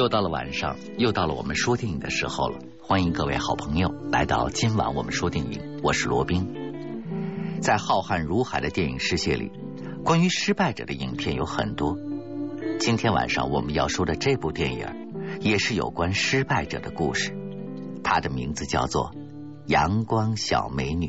又到了晚上，又到了我们说电影的时候了。欢迎各位好朋友来到今晚我们说电影，我是罗宾。在浩瀚如海的电影世界里，关于失败者的影片有很多。今天晚上我们要说的这部电影，也是有关失败者的故事。它的名字叫做《阳光小美女》。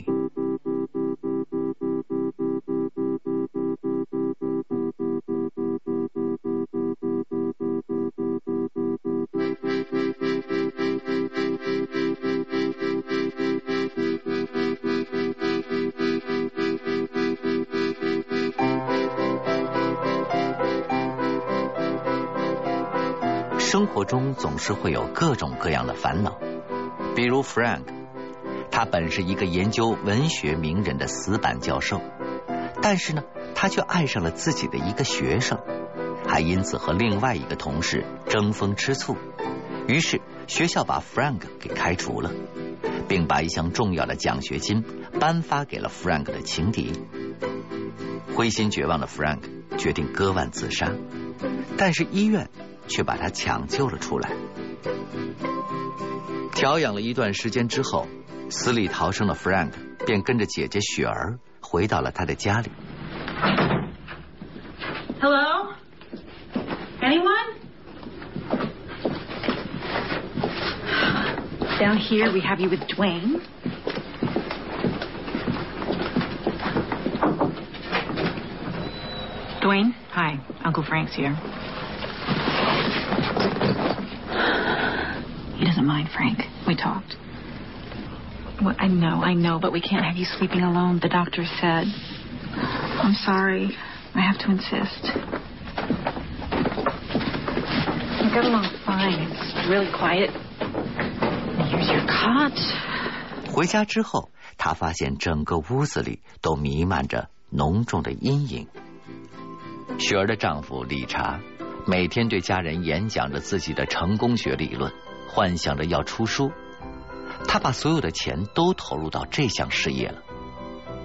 生活中总是会有各种各样的烦恼，比如 Frank，他本是一个研究文学名人的死板教授，但是呢，他却爱上了自己的一个学生，还因此和另外一个同事争风吃醋，于是学校把 Frank 给开除了，并把一项重要的奖学金颁发给了 Frank 的情敌。灰心绝望的 Frank 决定割腕自杀，但是医院。却把他抢救了出来。调养了一段时间之后，死里逃生的 Frank 便跟着姐姐雪儿回到了他的家里。Hello? Anyone? Down here we have you with Dwayne. Dwayne, hi. Uncle Frank's here. He doesn't mind, Frank. We talked. Well, I know, I know, but we can't have you sleeping alone, the doctor said. I'm sorry. I have to insist. We got along fine. It's really quiet. Here's your cot. 回家之后，他发现整个屋子里都弥漫着浓重的阴影。雪儿的丈夫理查每天对家人演讲着自己的成功学理论。 幻想着要出书，他把所有的钱都投入到这项事业了。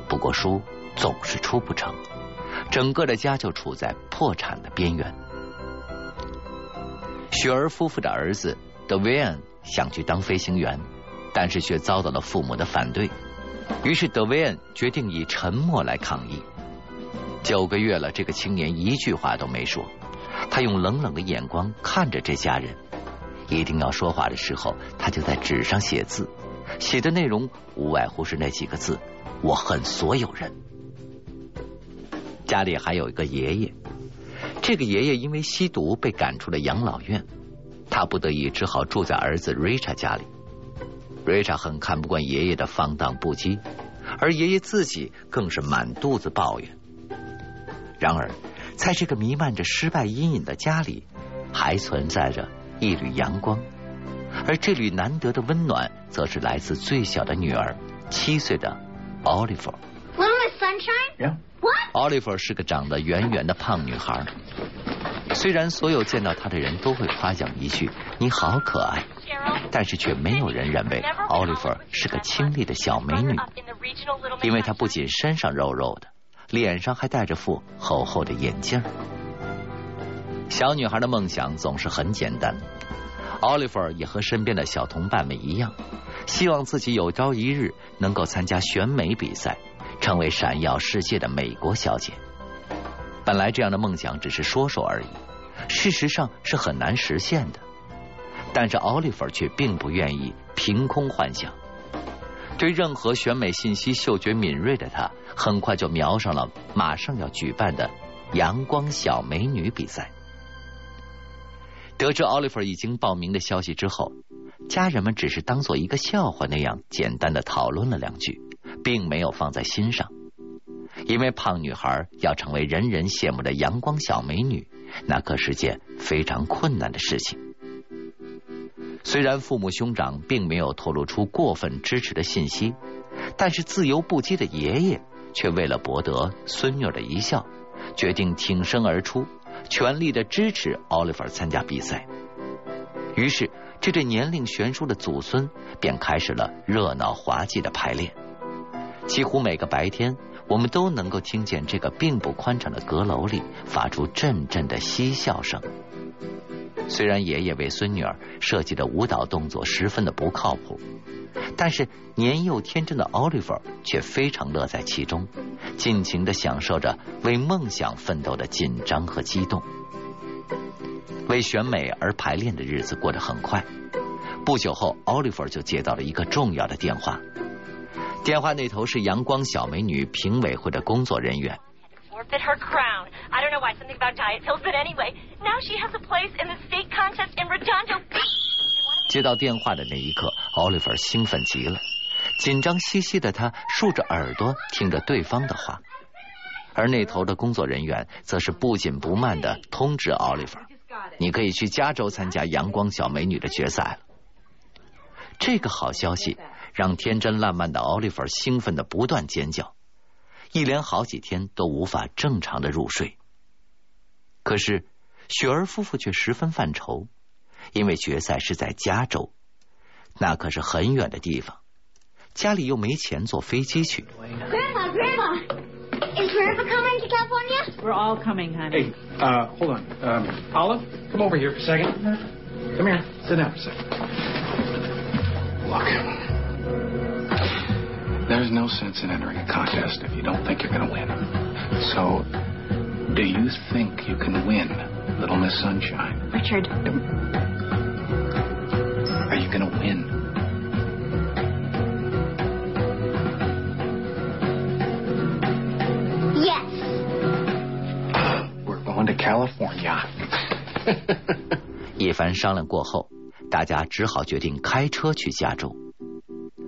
不过书总是出不成，整个的家就处在破产的边缘。雪儿夫妇的儿子德维恩想去当飞行员，但是却遭到了父母的反对。于是德维恩决定以沉默来抗议。九个月了，这个青年一句话都没说，他用冷冷的眼光看着这家人。一定要说话的时候，他就在纸上写字，写的内容无外乎是那几个字：“我恨所有人。”家里还有一个爷爷，这个爷爷因为吸毒被赶出了养老院，他不得已只好住在儿子 Richard 家里。Richard 很看不惯爷爷的放荡不羁，而爷爷自己更是满肚子抱怨。然而，在这个弥漫着失败阴影的家里，还存在着。一缕阳光，而这缕难得的温暖，则是来自最小的女儿，七岁的 Oliver。Little Sunshine? Yeah. What? Oliver 是个长得圆圆的胖女孩。虽然所有见到她的人都会夸奖一句“你好可爱”，但是却没有人认为 Oliver 是个清丽的小美女，因为她不仅身上肉肉的，脸上还戴着副厚厚的眼镜。小女孩的梦想总是很简单。奥利弗也和身边的小同伴们一样，希望自己有朝一日能够参加选美比赛，成为闪耀世界的美国小姐。本来这样的梦想只是说说而已，事实上是很难实现的。但是奥利弗却并不愿意凭空幻想。对任何选美信息嗅觉敏锐的他，很快就瞄上了马上要举办的阳光小美女比赛。得知奥利弗已经报名的消息之后，家人们只是当做一个笑话那样简单的讨论了两句，并没有放在心上。因为胖女孩要成为人人羡慕的阳光小美女，那可是件非常困难的事情。虽然父母兄长并没有透露出过分支持的信息，但是自由不羁的爷爷却为了博得孙女的一笑，决定挺身而出。全力的支持奥利弗参加比赛，于是这对年龄悬殊的祖孙便开始了热闹滑稽的排练。几乎每个白天，我们都能够听见这个并不宽敞的阁楼里发出阵阵的嬉笑声。虽然爷爷为孙女儿设计的舞蹈动作十分的不靠谱，但是年幼天真的奥利弗却非常乐在其中，尽情的享受着为梦想奋斗的紧张和激动。为选美而排练的日子过得很快，不久后，奥利弗就接到了一个重要的电话。电话那头是阳光小美女评委会的工作人员。Her crown. I don't know why something about diet pills, but anyway now she has a place in the state contest in rotundo 接到电话的那一刻奥利弗兴奋极了。紧张兮兮的他竖着耳朵听着对方的话。而那头的工作人员则是不紧不慢的通知奥利弗你可以去加州参加阳光小美女的决赛。了这个好消息让天真烂漫的奥利弗兴奋的不断尖叫。一连好几天都无法正常的入睡。可是雪儿夫妇却十分犯愁。因为决赛是在加州，那可是很远的地方，家里又没钱坐飞机去。Grandma, Grandma, is Grandpa coming to California? We're all coming, honey. Hey, uh, hold on. Um, Olive, come over here for a second. Come here. Sit down for a second. sense in entering a contest if you don't think you're going to win. So, do you think you can win, Little Miss Sunshine? Richard. Are you going to win? Yes. We're going to California. 一番商量过后，大家只好决定开车去加州。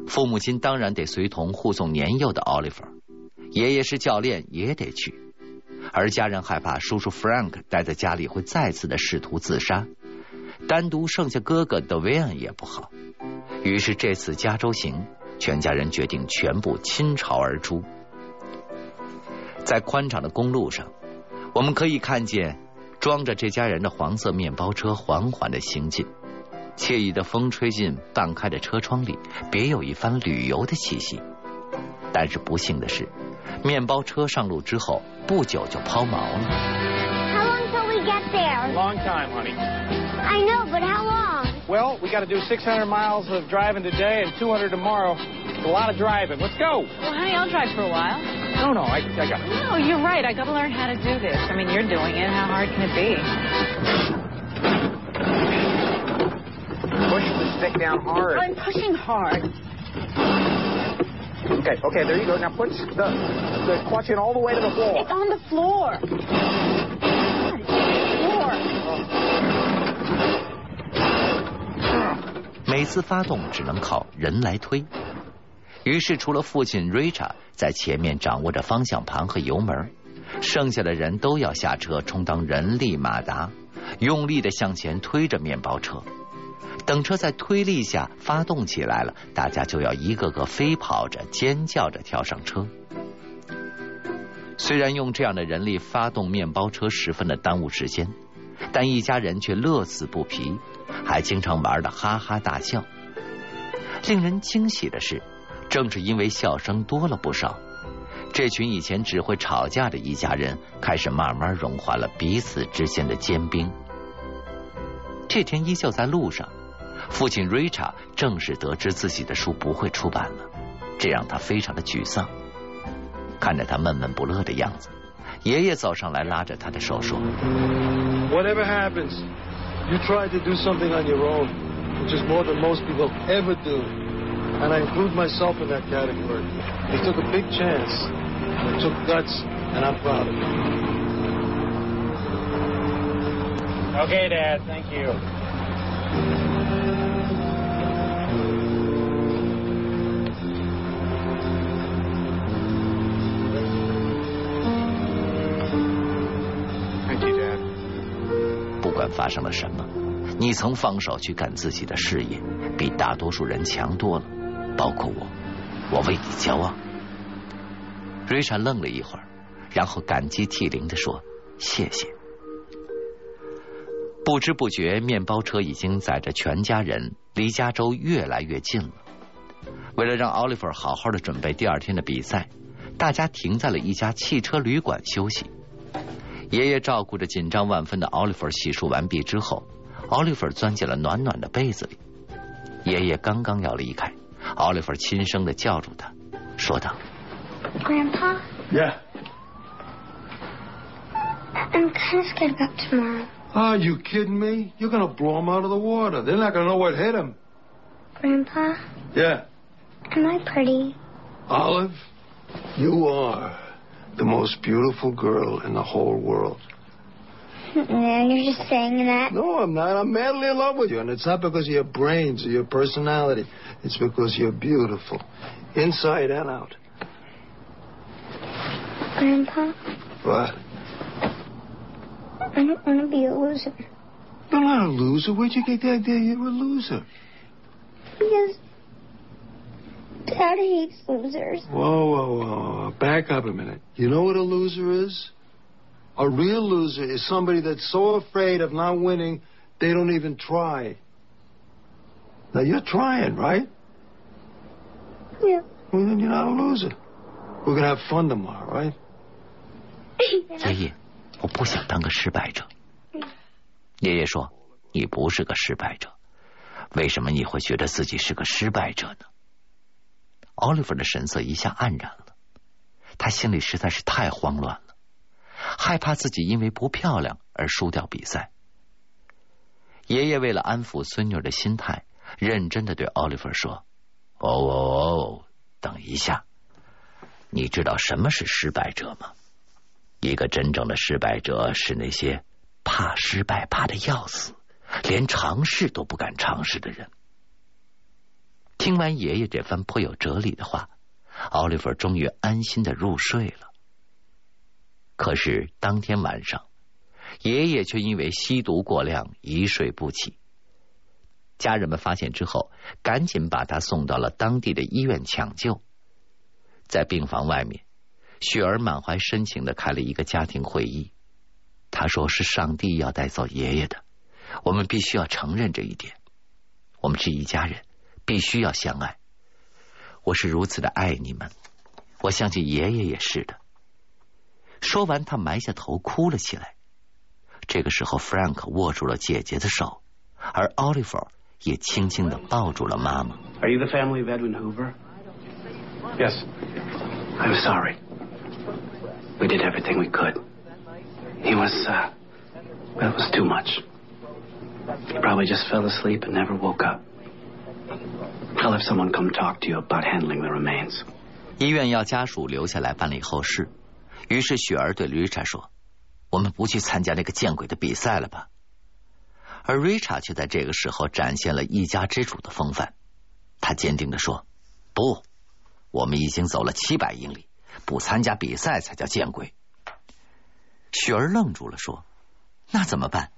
父母亲当然得随同护送年幼的奥利弗，爷爷是教练也得去，而家人害怕叔叔 Frank 待在家里会再次的试图自杀，单独剩下哥哥 d e v i n 也不好。于是这次加州行，全家人决定全部倾巢而出。在宽敞的公路上，我们可以看见装着这家人的黄色面包车缓缓的行进，惬意的风吹进半开的车窗里，别有一番旅游的气息。但是不幸的是，面包车上路之后不久就抛锚了。How long till we get there? Long time, honey. I know, but how long? Well, we got to do 600 miles of driving today and 200 tomorrow. It's a lot of driving. Let's go. Well, honey, I'll drive for a while. No, no, I, I got. No, you're right. I gotta learn how to do this. I mean, you're doing it. How hard can it be? Push the stick down hard. I'm pushing hard. Okay, okay, there you go. Now put the the clutch in all the way to the floor. It's on the floor. God, it's on the floor. 每次发动只能靠人来推，于是除了父亲 Richard 在前面掌握着方向盘和油门，剩下的人都要下车充当人力马达，用力的向前推着面包车。等车在推力下发动起来了，大家就要一个个飞跑着、尖叫着跳上车。虽然用这样的人力发动面包车十分的耽误时间，但一家人却乐此不疲，还经常玩的哈哈大笑。令人惊喜的是，正是因为笑声多了不少，这群以前只会吵架的一家人开始慢慢融化了彼此之间的坚冰。这天依旧在路上，父亲 Richard 正式得知自己的书不会出版了，这让他非常的沮丧。看着他闷闷不乐的样子，爷爷走上来拉着他的手说 Whatever happens, you try to do something on your own, which is more than most people ever do. And I include myself in that category. They took a big chance. They took guts, and I'm proud of you.” Okay, Dad. Thank you, 发生了什么，你曾放手去干自己的事业，比大多数人强多了，包括我，我为你骄傲。瑞莎愣了一会儿，然后感激涕零的说：“谢谢。”不知不觉，面包车已经载着全家人离加州越来越近了。为了让奥利弗好好的准备第二天的比赛，大家停在了一家汽车旅馆休息。爷爷照顾着紧张万分的奥利弗洗漱完毕之后， 奥利弗钻进了暖暖的被子里。爷爷刚刚要离开，奥利弗轻声的叫住他，说道：“Grandpa。” Yeah. I'm kind of scared about tomorrow. Are you kidding me? You're going to blow them out of the water. They're not going to know what hit them. Grandpa? Yeah. Am I pretty? Olive, you are the most beautiful girl in the whole world. No, you're just saying that. No, I'm not. I'm madly in love with you. And it's not because of your brains or your personality. It's because you're beautiful, inside and out. Grandpa? What? I don't want to be a loser. You're not a loser. Where'd you get the idea you're a loser? Because Dad hates losers. Whoa, whoa, whoa. Back up a minute. You know what a loser is? A real loser is somebody that's so afraid of not winning, they don't even try. Now, you're trying, right? Yeah. Well, then you're not a loser. We're going to have fun tomorrow, right? 爷爷，我不想当个失败者。爷爷说：“你不是个失败者，为什么你会觉得自己是个失败者呢？” 奥利弗的神色一下黯然了，他心里实在是太慌乱了，害怕自己因为不漂亮而输掉比赛。爷爷为了安抚孙女的心态，认真的对奥利弗说：“哦哦哦，等一下，你知道什么是失败者吗？”一个真正的失败者是那些怕失败、怕的要死，连尝试都不敢尝试的人。听完爷爷这番颇有哲理的话，奥利弗终于安心的入睡了。可是当天晚上，爷爷却因为吸毒过量一睡不起。家人们发现之后，赶紧把他送到了当地的医院抢救。在病房外面。雪儿满怀深情的开了一个家庭会议，他说：“是上帝要带走爷爷的，我们必须要承认这一点。我们是一家人，必须要相爱。我是如此的爱你们，我相信爷爷也是的。”说完，他埋下头哭了起来。这个时候，Frank 握住了姐姐的手，而 Oliver 也轻轻的抱住了妈妈。Are you the family of Edwin Hoover? Yes. I'm sorry. We did everything we could. He was, uh, well, it was too much. He probably just fell asleep and never woke up. I'll have someone come talk to you about handling the remains. 医院要家属留下来办理后事，于是雪儿对 Richa 说：“我们不去参加那个见鬼的比赛了吧？”而 Richa 却在这个时候展现了一家之主的风范，他坚定的说：“不，我们已经走了七百英里。”不参加比赛才叫见鬼！雪儿愣住了，说：“那怎么办？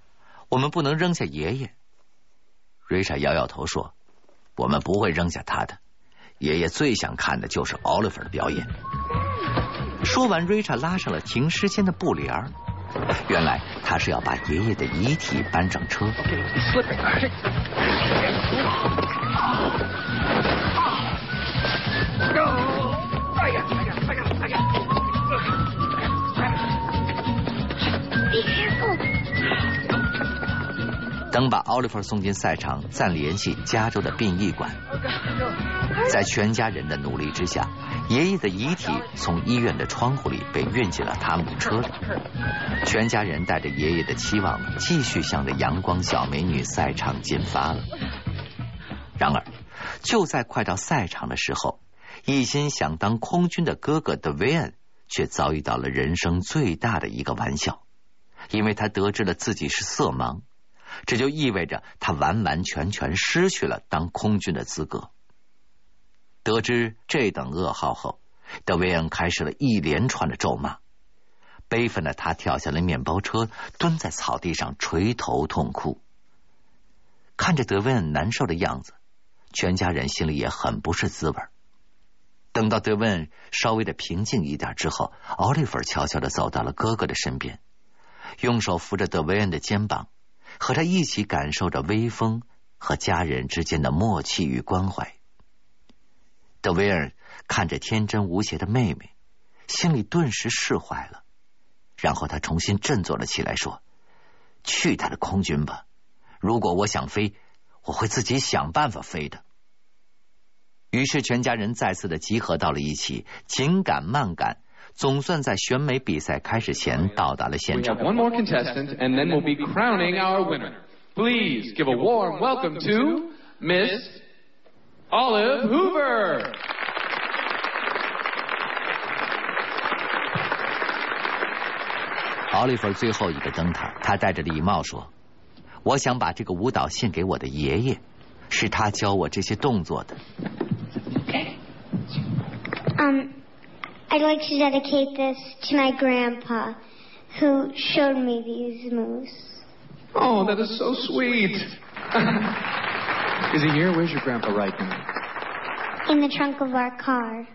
我们不能扔下爷爷。”瑞莎摇摇头说：“我们不会扔下他的。爷爷最想看的就是奥利弗的表演。”说完，瑞查拉上了停尸间的布帘。原来他是要把爷爷的遗体搬上车。等把奥利弗送进赛场，再联系加州的殡仪馆。在全家人的努力之下，爷爷的遗体从医院的窗户里被运进了他们的车里。全家人带着爷爷的期望，继续向着阳光小美女赛场进发了。然而，就在快到赛场的时候，一心想当空军的哥哥德维恩却遭遇到了人生最大的一个玩笑，因为他得知了自己是色盲。这就意味着他完完全全失去了当空军的资格。得知这等噩耗后，德维恩开始了一连串的咒骂。悲愤的他跳下了面包车，蹲在草地上垂头痛哭。看着德维恩难受的样子，全家人心里也很不是滋味。等到德维恩稍微的平静一点之后，奥利弗悄悄的走到了哥哥的身边，用手扶着德维恩的肩膀。和他一起感受着微风和家人之间的默契与关怀。德维尔看着天真无邪的妹妹，心里顿时释怀了。然后他重新振作了起来，说：“去他的空军吧！如果我想飞，我会自己想办法飞的。于是，全家人再次的集合到了一起，紧赶慢赶，总算在选美比赛开始前到达了现场。One more contestant, and then we'll be crowning our winner. Please give a warm welcome to Miss Olive Hoover. 奥利弗最后一个登台，他戴着礼帽说：“我想把这个舞蹈献给我的爷爷，是他教我这些动作的。” Um, I'd like to dedicate this to my grandpa, who showed me these moves. Oh, that is so sweet. is he here? Where's your grandpa right now? In the trunk of our car.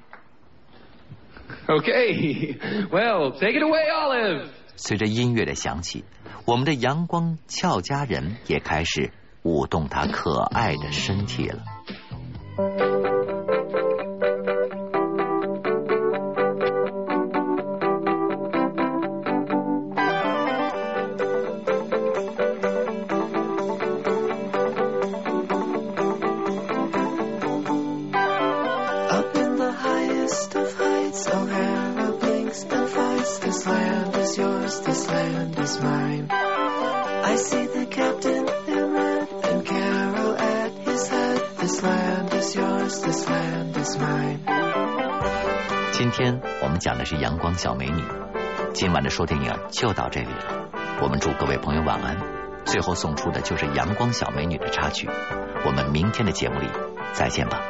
Okay. Well, take it away, Olive. 随着音乐的响起，我们的阳光俏佳人也开始舞动她可爱的身体了。 今天我们讲的是阳光小美女，今晚的说电影就到这里了。我们祝各位朋友晚安。最后送出的就是阳光小美女的插曲。我们明天的节目里再见吧。